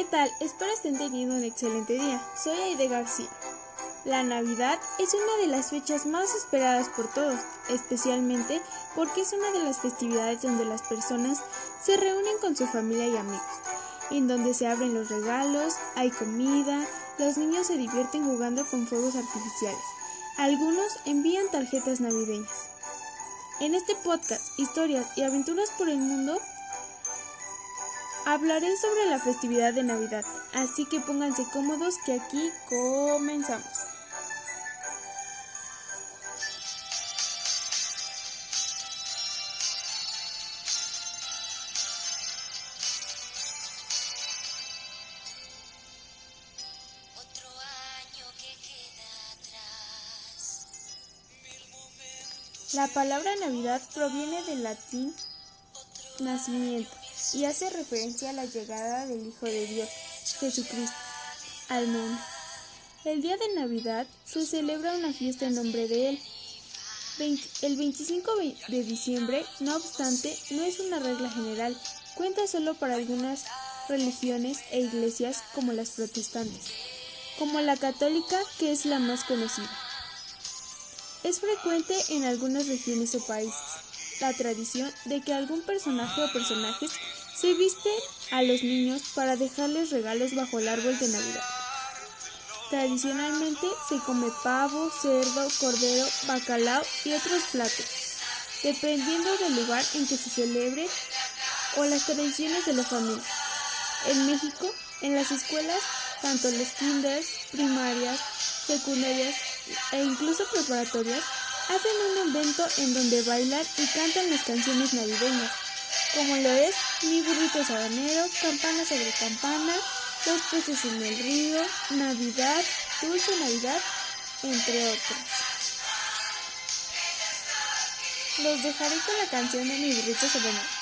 ¿qué tal? Espero estén teniendo un excelente día. Soy Aide García. La Navidad es una de las fechas más esperadas por todos, especialmente porque es una de las festividades donde las personas se reúnen con su familia y amigos, en donde se abren los regalos, hay comida, los niños se divierten jugando con fuegos artificiales. Algunos envían tarjetas navideñas. En este podcast, historias y aventuras por el mundo, Hablaré sobre la festividad de Navidad, así que pónganse cómodos que aquí comenzamos. La palabra Navidad proviene del latín nacimiento y hace referencia a la llegada del Hijo de Dios, Jesucristo, al mundo. El día de Navidad se celebra una fiesta en nombre de Él. El 25 de diciembre, no obstante, no es una regla general, cuenta solo para algunas religiones e iglesias como las protestantes, como la católica que es la más conocida. Es frecuente en algunas regiones o países la tradición de que algún personaje o personajes se viste a los niños para dejarles regalos bajo el árbol de Navidad. Tradicionalmente se come pavo, cerdo, cordero, bacalao y otros platos, dependiendo del lugar en que se celebre o las tradiciones de la familia. En México, en las escuelas, tanto los kinders, primarias, secundarias e incluso preparatorias, hacen un evento en donde bailan y cantan las canciones navideñas, como lo es Mi burrito sabanero, Campana sobre campana, Los peces en el río, Navidad, Dulce Navidad, entre otros. Los dejaré con la canción de Mi burrito sabanero.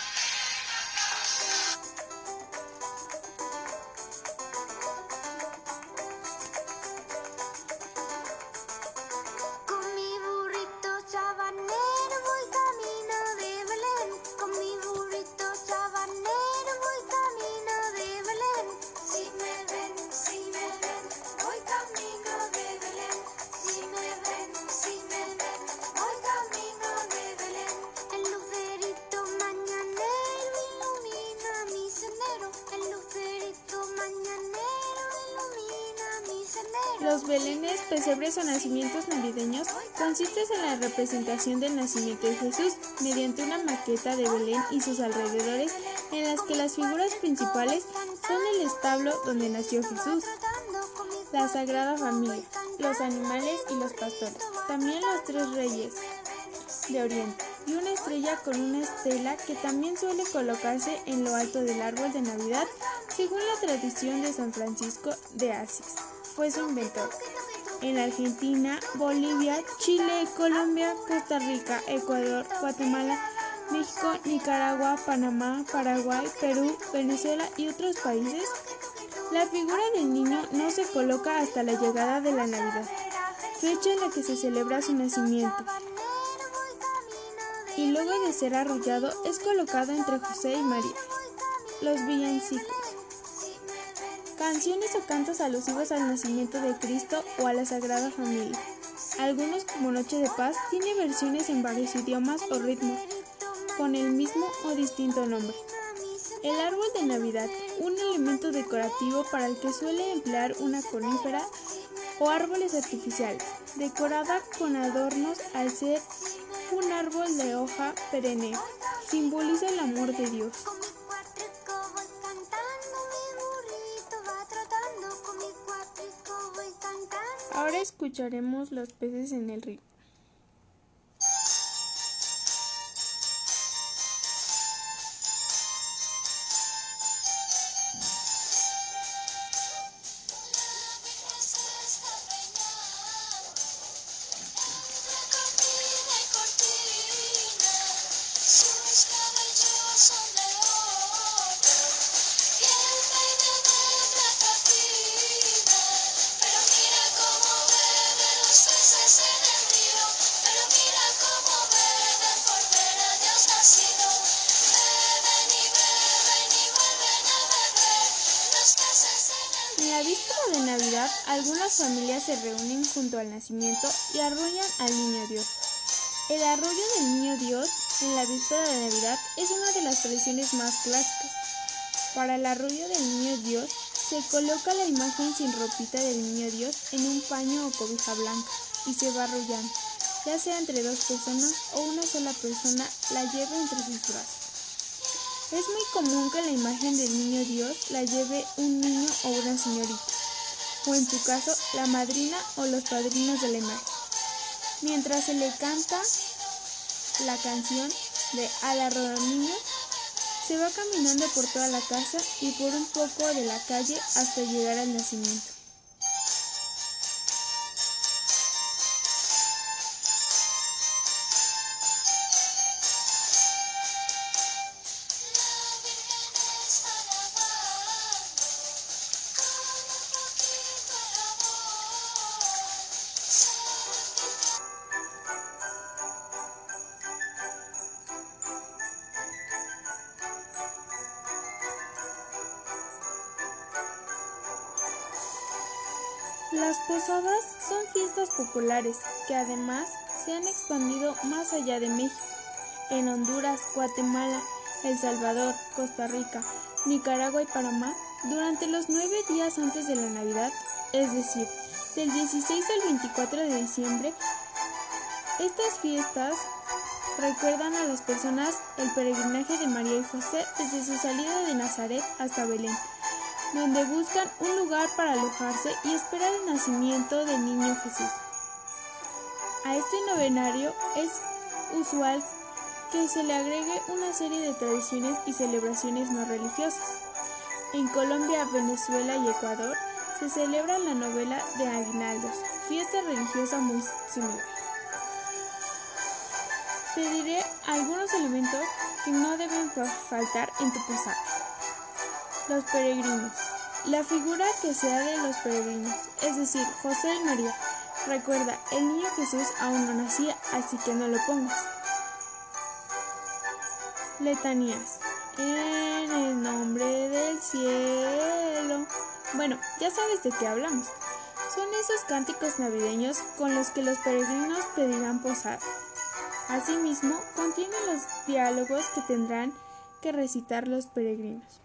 Pesebres o nacimientos navideños consisten en la representación del nacimiento de Jesús mediante una maqueta de Belén y sus alrededores en las que las figuras principales son el establo donde nació Jesús, la Sagrada Familia, los animales y los pastores, también los tres reyes de Oriente y una estrella con una estela que también suele colocarse en lo alto del árbol de Navidad según la tradición de San Francisco de Asís fue su inventor. En Argentina, Bolivia, Chile, Colombia, Costa Rica, Ecuador, Guatemala, México, Nicaragua, Panamá, Paraguay, Perú, Venezuela y otros países, la figura del niño no se coloca hasta la llegada de la Navidad, fecha en la que se celebra su nacimiento. Y luego de ser arrollado es colocado entre José y María. Los villancicos. Canciones o cantos alusivos al nacimiento de Cristo o a la Sagrada Familia. Algunos, como Noche de Paz, tiene versiones en varios idiomas o ritmos, con el mismo o distinto nombre. El árbol de Navidad, un elemento decorativo para el que suele emplear una conífera o árboles artificiales, decorada con adornos al ser un árbol de hoja perenne, simboliza el amor de Dios. Ahora escucharemos los peces en el río. Algunas familias se reúnen junto al nacimiento y arrullan al niño Dios. El arrullo del niño Dios en la víspera de Navidad es una de las tradiciones más clásicas. Para el arrullo del niño Dios se coloca la imagen sin ropita del niño Dios en un paño o cobija blanca y se va arrullando, ya sea entre dos personas o una sola persona la lleva entre sus brazos. Es muy común que la imagen del niño Dios la lleve un niño o una señorita, o en su caso la madrina o los padrinos de la. Mientras se le canta la canción de A la niño, se va caminando por toda la casa y por un poco de la calle hasta llegar al nacimiento. Populares que además se han expandido más allá de México. En Honduras, Guatemala, El Salvador, Costa Rica, Nicaragua y Panamá, durante los nueve días antes de la Navidad, es decir, del 16 al 24 de diciembre, estas fiestas recuerdan a las personas el peregrinaje de María y José desde su salida de Nazaret hasta Belén donde buscan un lugar para alojarse y esperar el nacimiento del niño Jesús. A este novenario es usual que se le agregue una serie de tradiciones y celebraciones no religiosas. En Colombia, Venezuela y Ecuador se celebra la novela de aguinaldos, fiesta religiosa muy similar. Te diré algunos elementos que no deben faltar en tu posada. Los peregrinos. La figura que sea de los peregrinos, es decir, José y María. Recuerda, el niño Jesús aún no nacía, así que no lo pongas. Letanías. En el nombre del cielo. Bueno, ya sabes de qué hablamos. Son esos cánticos navideños con los que los peregrinos pedirán posada. Asimismo, contienen los diálogos que tendrán que recitar los peregrinos.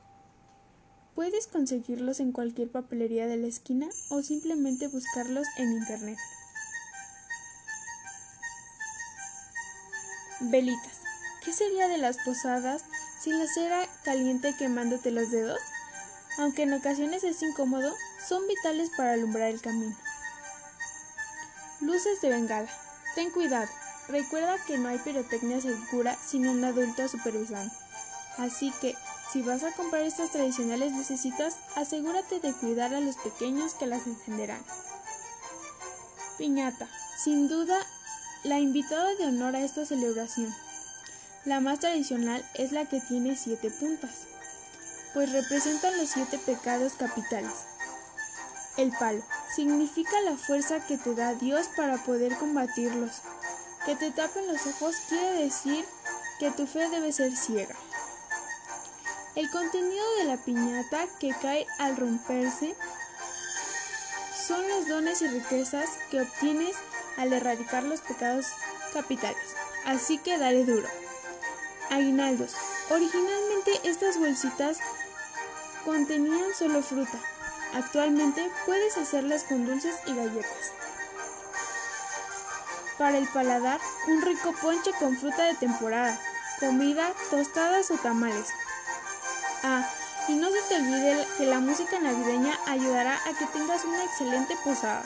Puedes conseguirlos en cualquier papelería de la esquina o simplemente buscarlos en internet. Velitas. ¿Qué sería de las posadas sin la cera caliente quemándote los dedos? Aunque en ocasiones es incómodo, son vitales para alumbrar el camino. Luces de bengala. Ten cuidado. Recuerda que no hay pirotecnia segura sin un adulto supervisando. Así que si vas a comprar estas tradicionales necesitas, asegúrate de cuidar a los pequeños que las encenderán. Piñata. Sin duda, la invitada de honor a esta celebración. La más tradicional es la que tiene siete puntas, pues representan los siete pecados capitales. El palo significa la fuerza que te da Dios para poder combatirlos. Que te tapen los ojos quiere decir que tu fe debe ser ciega. El contenido de la piñata que cae al romperse son los dones y riquezas que obtienes al erradicar los pecados capitales. Así que dale duro. Aguinaldos. Originalmente estas bolsitas contenían solo fruta. Actualmente puedes hacerlas con dulces y galletas. Para el paladar, un rico ponche con fruta de temporada, comida, tostadas o tamales. Ah, y no se te olvide que la música navideña ayudará a que tengas una excelente posada.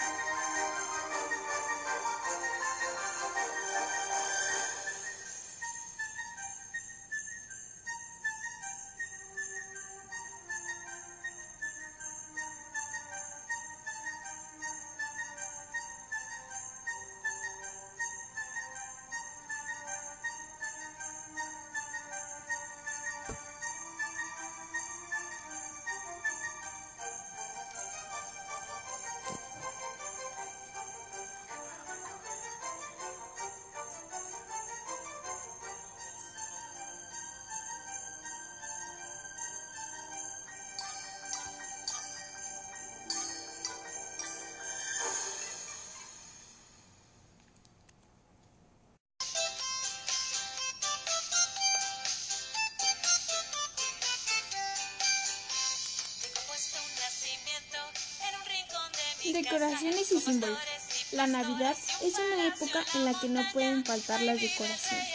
Decoraciones y símbolos. La Navidad es una época en la que no pueden faltar las decoraciones.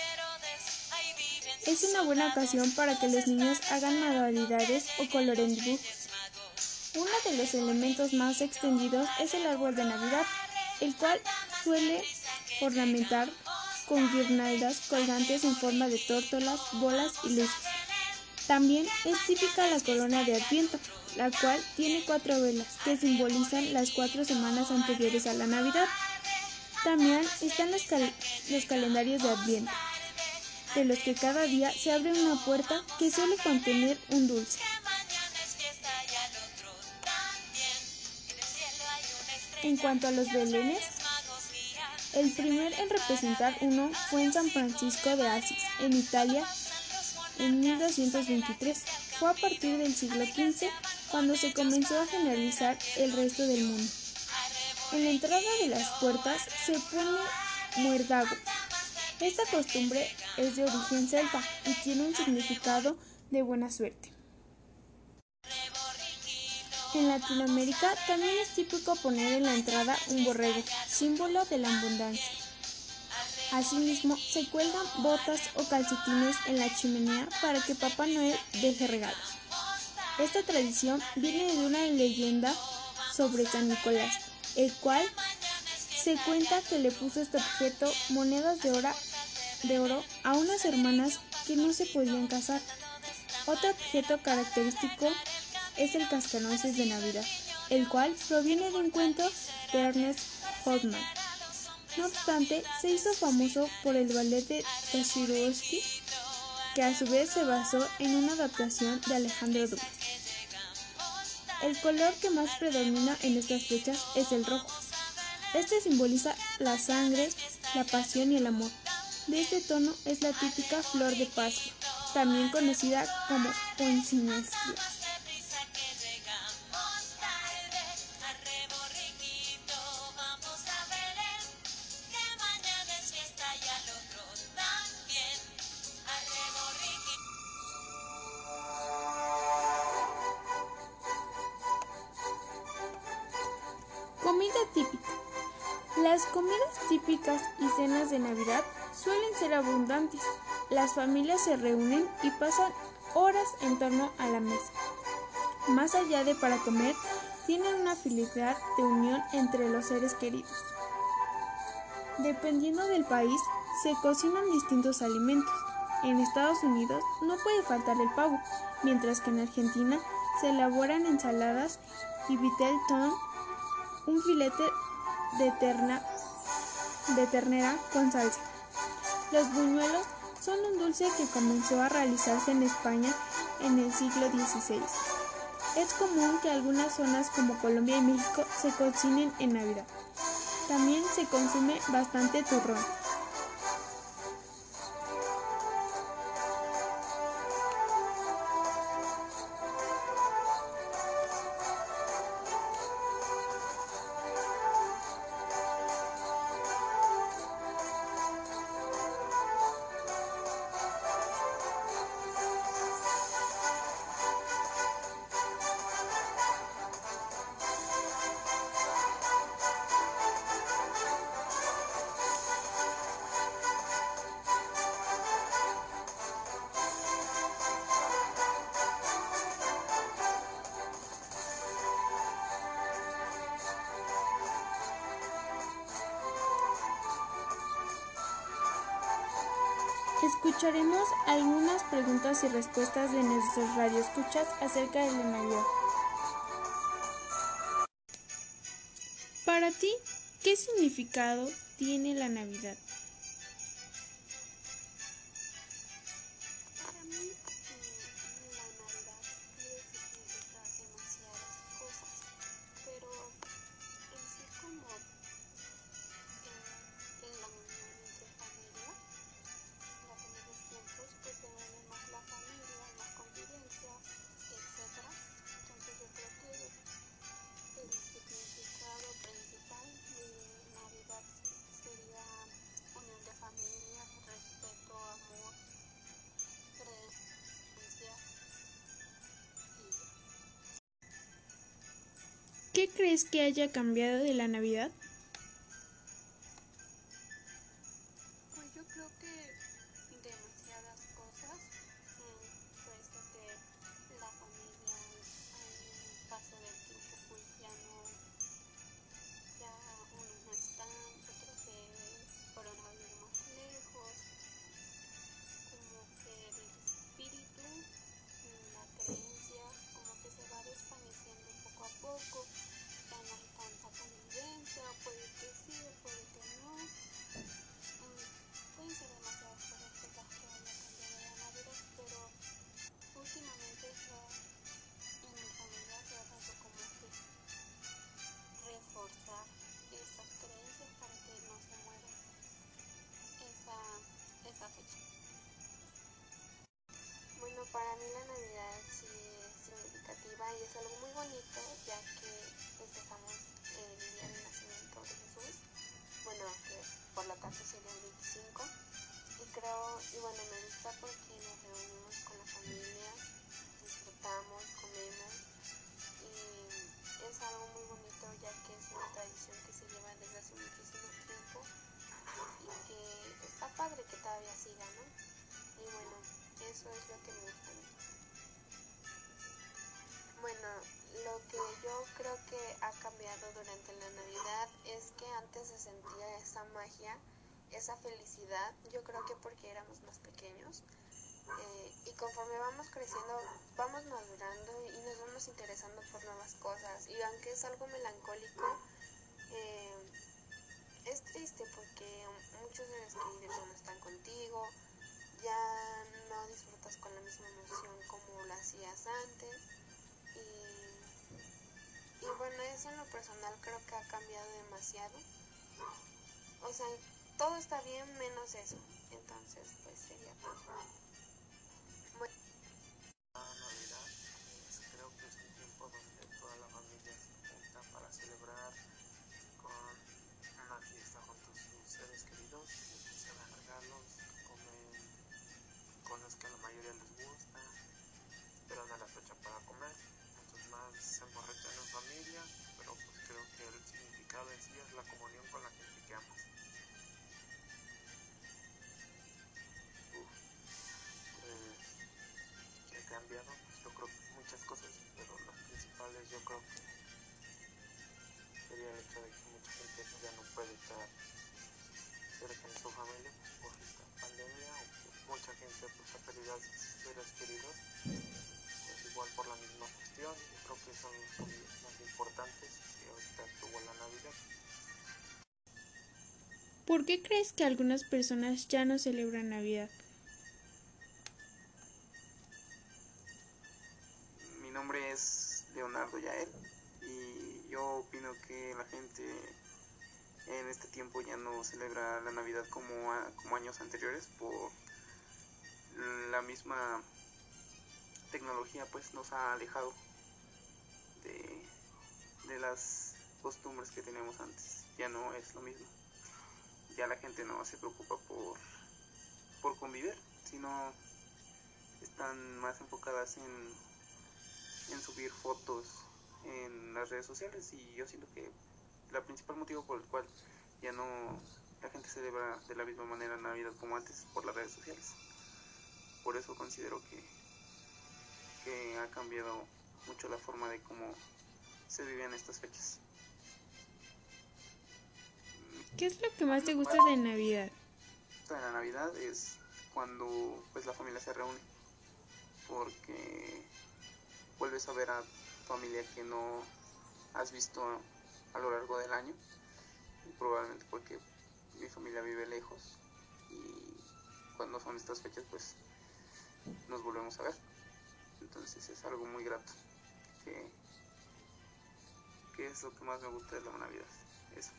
Es una buena ocasión para que los niños hagan manualidades o coloren dibujos. Uno de los elementos más extendidos es el árbol de Navidad, el cual suele ornamentar con guirnaldas colgantes en forma de tórtolas, bolas y luces. También es típica la corona de Adviento, la cual tiene cuatro velas que simbolizan las cuatro semanas anteriores a la Navidad. También están los, los calendarios de Adviento, de los que cada día se abre una puerta que suele contener un dulce. En cuanto a los belenes, el primer en representar uno fue en San Francisco de Asís, en Italia, en 1223. Fue a partir del siglo XV cuando se comenzó a generalizar el resto del mundo. En la entrada de las puertas se pone muerdago. Esta costumbre es de origen celta y tiene un significado de buena suerte. En Latinoamérica también es típico poner en la entrada un borrego, símbolo de la abundancia. Asimismo, se cuelgan botas o calcetines en la chimenea para que Papá Noel deje regalos. Esta tradición viene de una leyenda sobre San Nicolás, el cual se cuenta que le puso este objeto monedas de oro, de oro a unas hermanas que no se podían casar. Otro objeto característico es el cascanueces de Navidad, el cual proviene de un cuento de Ernest Hoffman. No obstante, se hizo famoso por el ballet de Tashirovsky, que a su vez se basó en una adaptación de Alejandro Dumas. El color que más predomina en estas fechas es el rojo. Este simboliza la sangre, la pasión y el amor. De este tono es la típica flor de Pascua, también conocida como poinsettia. Suelen ser abundantes. Las familias se reúnen y pasan horas en torno a la mesa. Más allá de para comer, tienen una felicidad de unión entre los seres queridos. Dependiendo del país, se cocinan distintos alimentos. En Estados Unidos no puede faltar el pavo, mientras que en Argentina se elaboran ensaladas y vitel toné un filete de, terna, de ternera con salsa. Los buñuelos son un dulce que comenzó a realizarse en España en el siglo XVI. Es común que algunas zonas como Colombia y México se cocinen en Navidad. También se consume bastante turrón. Escucharemos algunas preguntas y respuestas de nuestros radioescuchas acerca de la Navidad. Para ti, ¿qué significado tiene la Navidad? Qué crees que haya cambiado de la Navidad? Magia, esa felicidad, yo creo que porque éramos más pequeños. Eh, y conforme vamos creciendo, vamos madurando y nos vamos interesando por nuevas cosas. Y aunque es algo melancólico, eh, es triste porque muchos seres queridos ya no están contigo, ya no disfrutas con la misma emoción como lo hacías antes. Y, y bueno, eso en lo personal creo que ha cambiado demasiado. O sea, todo está bien menos eso. Entonces, seres queridos, pues igual por la misma cuestión, yo creo que son los más importantes que ahorita tuvo la Navidad. ¿Por qué crees que algunas personas ya no celebran Navidad? Mi nombre es Leonardo Yael y yo opino que la gente en este tiempo ya no celebra la Navidad como, como años anteriores por la misma tecnología pues nos ha alejado de, de las costumbres que teníamos antes. Ya no es lo mismo. Ya la gente no se preocupa por, por convivir, sino están más enfocadas en, en subir fotos en las redes sociales y yo siento que el principal motivo por el cual ya no la gente celebra de la misma manera Navidad como antes por las redes sociales por eso considero que, que ha cambiado mucho la forma de cómo se viven estas fechas. ¿Qué es lo que más te gusta de Navidad? De la Navidad es cuando pues la familia se reúne porque vuelves a ver a familia que no has visto a lo largo del año y probablemente porque mi familia vive lejos y cuando son estas fechas pues nos volvemos a ver. Entonces es algo muy grato. Que, que es lo que más me gusta de la Navidad. Eso.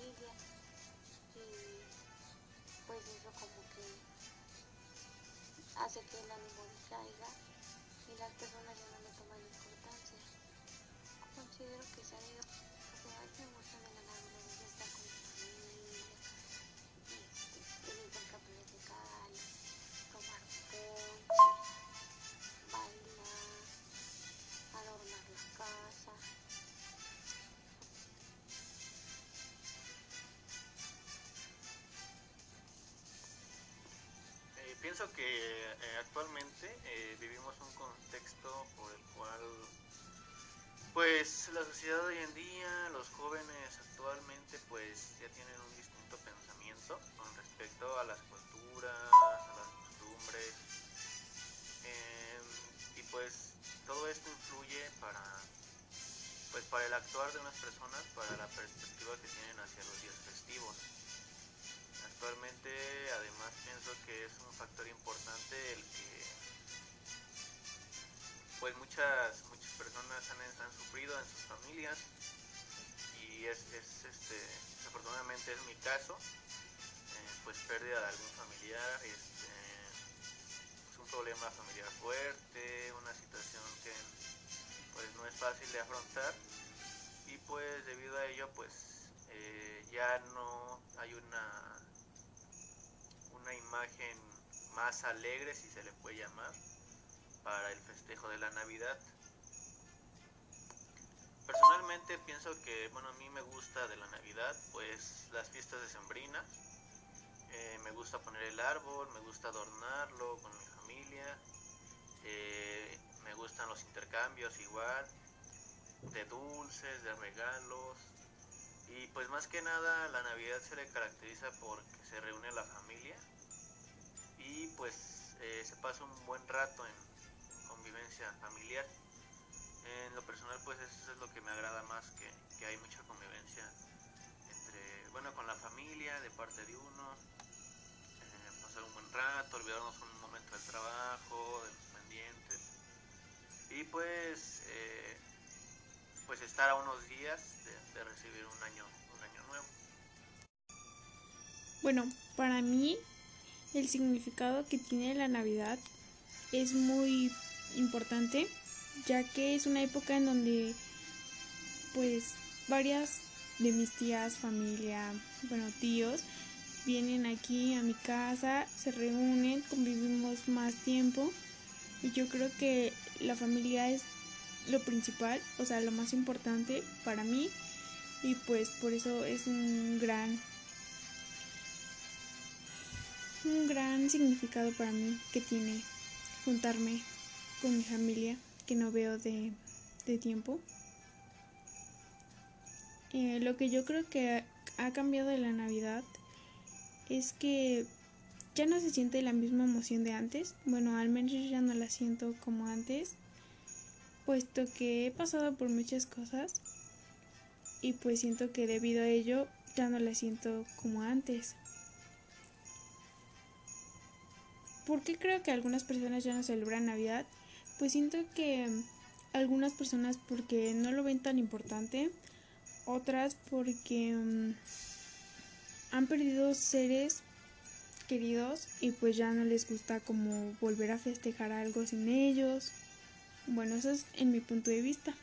Familia y pues eso como que hace que el ánimo decaiga y las personas ya no le toman importancia. Considero que se ha ido, o sea, me gusta de la pienso que eh, actualmente eh, vivimos un contexto por el cual, pues la sociedad hoy en día, los jóvenes actualmente, pues ya tienen un distinto pensamiento con respecto a las culturas, a las costumbres, em, y pues todo esto influye para, pues para el actuar de unas personas, para la perspectiva que tienen hacia los días festivos. Actualmente, además, pienso que es un factor importante el que, pues muchas muchas personas han, sufrido en sus familias. Y es, es este, desafortunadamente es mi caso, eh, pues pérdida de algún familiar, este, es un problema familiar fuerte, una situación que pues no es fácil de afrontar. Y pues debido a ello pues eh, ya no hay una imagen más alegre, si se le puede llamar, para el festejo de la Navidad. Personalmente pienso que, bueno, a mí me gusta de la Navidad, pues las fiestas decembrinas. Eh, me gusta poner el árbol, me gusta adornarlo con mi familia. Eh, me gustan los intercambios igual, de dulces, de regalos. Y pues más que nada la Navidad se le caracteriza porque se reúne la familia y pues eh, se pasa un buen rato en, en, convivencia familiar. En lo personal pues eso es lo que me agrada más, que, que, hay mucha convivencia entre, bueno, con la familia de parte de uno, eh, pasar un buen rato, olvidarnos un momento del trabajo, de los pendientes y pues, eh, pues estar a unos días de, de recibir un año, un año nuevo. Bueno, para mí el significado que tiene la Navidad es muy importante, ya que es una época en donde pues varias de mis tías, familia, bueno, tíos, vienen aquí a mi casa, se reúnen, convivimos más tiempo y yo creo que la familia es lo principal, o sea, lo más importante para mí y pues por eso es un gran un gran significado para mí que tiene juntarme con mi familia que no veo de, de tiempo. Eh, lo que yo creo que ha cambiado de la Navidad es que ya no se siente la misma emoción de antes. Bueno, al menos yo ya no la siento como antes, puesto que he pasado por muchas cosas y pues siento que debido a ello ya no la siento como antes. ¿Por qué creo que algunas personas ya no celebran Navidad? Pues siento que algunas personas porque no lo ven tan importante, otras porque um, han perdido seres queridos y pues ya no les gusta como volver a festejar algo sin ellos. Bueno, eso es en mi punto de vista.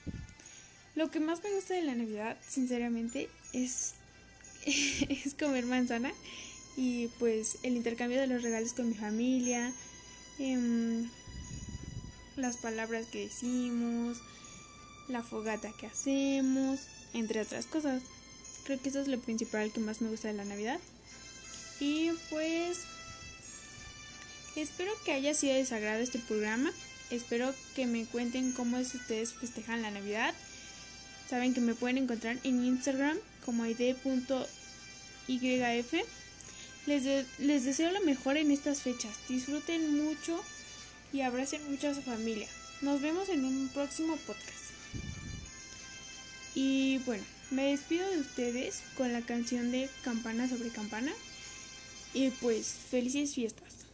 Lo que más me gusta de la Navidad, sinceramente, es, es comer manzana y pues el intercambio de los regalos con mi familia, eh, las palabras que decimos, la fogata que hacemos, entre otras cosas. Creo que eso es lo principal que más me gusta de la Navidad. Y pues espero que haya sido de desagrado este programa. Espero que me cuenten cómo es ustedes festejan la Navidad. Saben que me pueden encontrar en Instagram como id.yf. Les, de les deseo lo mejor en estas fechas. Disfruten mucho y abracen mucho a su familia. Nos vemos en un próximo podcast. Y bueno, me despido de ustedes con la canción de Campana sobre Campana. Y pues, felices fiestas.